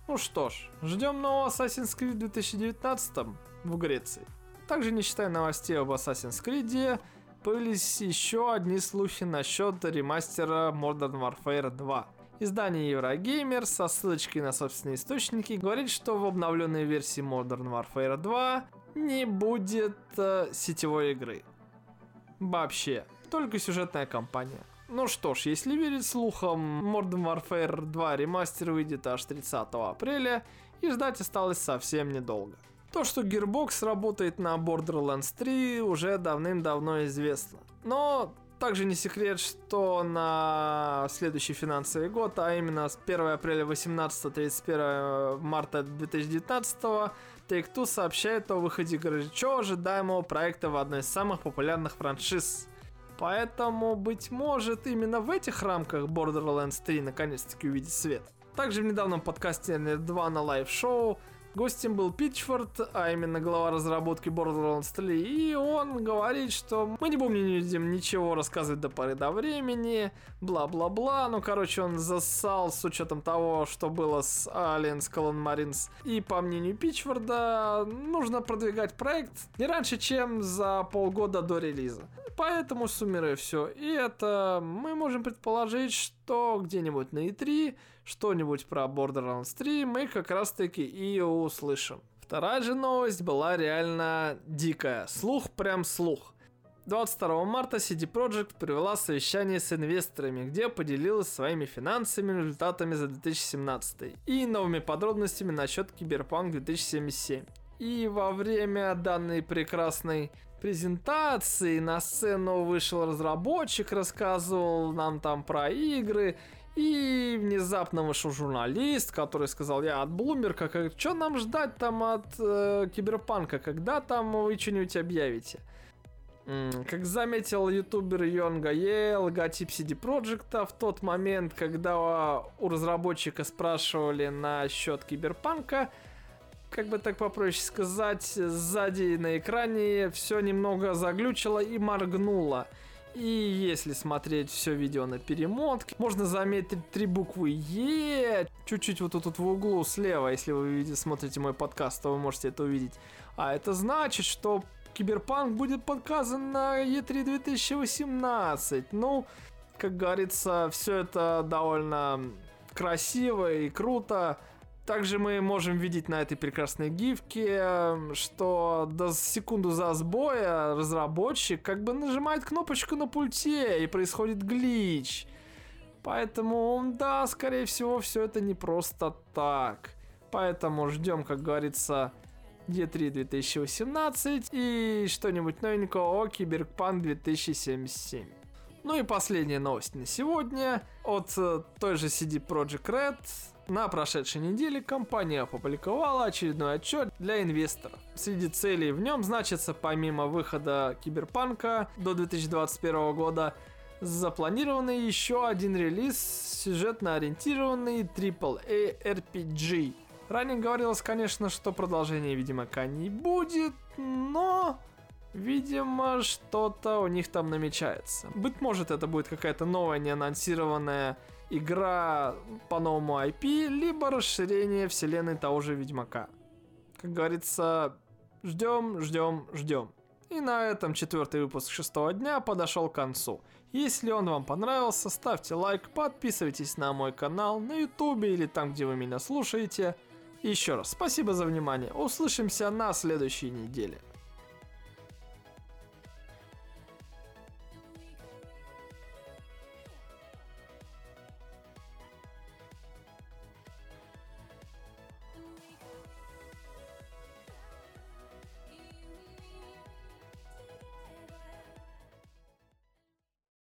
Ну что ж, ждем нового Assassin's Creed в 2019 в Греции. Также не считая новостей об Assassin's Creed, появились еще одни слухи насчет ремастера Modern Warfare 2. Издание Eurogamer со ссылочкой на собственные источники говорит, что в обновленной версии Modern Warfare 2 не будет э, сетевой игры. Вообще, только сюжетная кампания. Ну что ж, если верить слухам, Modern Warfare 2 ремастер выйдет аж 30 апреля, и ждать осталось совсем недолго. То, что Gearbox работает на Borderlands 3 уже давным-давно известно. Но также не секрет, что на следующий финансовый год, а именно с 1 апреля 18 31 марта 2019 Take-Two сообщает о выходе горячо ожидаемого проекта в одной из самых популярных франшиз. Поэтому, быть может, именно в этих рамках Borderlands 3 наконец-таки увидит свет. Также в недавнем подкасте 2 на live-шоу Гостем был Питчфорд, а именно глава разработки Borderlands 3, и он говорит, что мы не будем ничего рассказывать до поры до времени, бла-бла-бла, ну, короче, он засал с учетом того, что было с Alien Skull Marines, и по мнению Питчфорда, нужно продвигать проект не раньше, чем за полгода до релиза. Поэтому, суммируя все, и это мы можем предположить, что где-нибудь на E3 что-нибудь про Borderlands 3 мы как раз таки и услышим. Вторая же новость была реально дикая. Слух прям слух. 22 марта CD Projekt провела совещание с инвесторами, где поделилась своими финансовыми результатами за 2017 и новыми подробностями насчет Cyberpunk 2077. И во время данной прекрасной презентации на сцену вышел разработчик, рассказывал нам там про игры, и внезапно вышел журналист, который сказал, я от Блумерка, как, что нам ждать там от э, Киберпанка, когда там вы что-нибудь объявите? Как заметил ютубер Йон Гае, логотип CD Projekt в тот момент, когда у разработчика спрашивали насчет Киберпанка, как бы так попроще сказать, сзади на экране все немного заглючило и моргнуло. И если смотреть все видео на перемотке, можно заметить три буквы Е, чуть-чуть вот тут в углу слева, если вы видите, смотрите мой подкаст, то вы можете это увидеть. А это значит, что Киберпанк будет показан на E3 2018. Ну, как говорится, все это довольно красиво и круто. Также мы можем видеть на этой прекрасной гифке, что до секунду за сбоя разработчик как бы нажимает кнопочку на пульте и происходит глич. Поэтому, да, скорее всего, все это не просто так. Поэтому ждем, как говорится, E3 2018 и что-нибудь новенького о Киберпанк 2077. Ну и последняя новость на сегодня от э, той же CD Projekt Red. На прошедшей неделе компания опубликовала очередной отчет для инвесторов. Среди целей в нем значится помимо выхода Киберпанка до 2021 года запланированный еще один релиз сюжетно ориентированный AAA RPG. Ранее говорилось, конечно, что продолжения Ведьмака не будет, но Видимо, что-то у них там намечается. Быть может, это будет какая-то новая неанонсированная игра по новому IP, либо расширение вселенной того же Ведьмака. Как говорится, ждем, ждем, ждем. И на этом четвертый выпуск шестого дня подошел к концу. Если он вам понравился, ставьте лайк, подписывайтесь на мой канал на ютубе или там, где вы меня слушаете. Еще раз, спасибо за внимание. Услышимся на следующей неделе.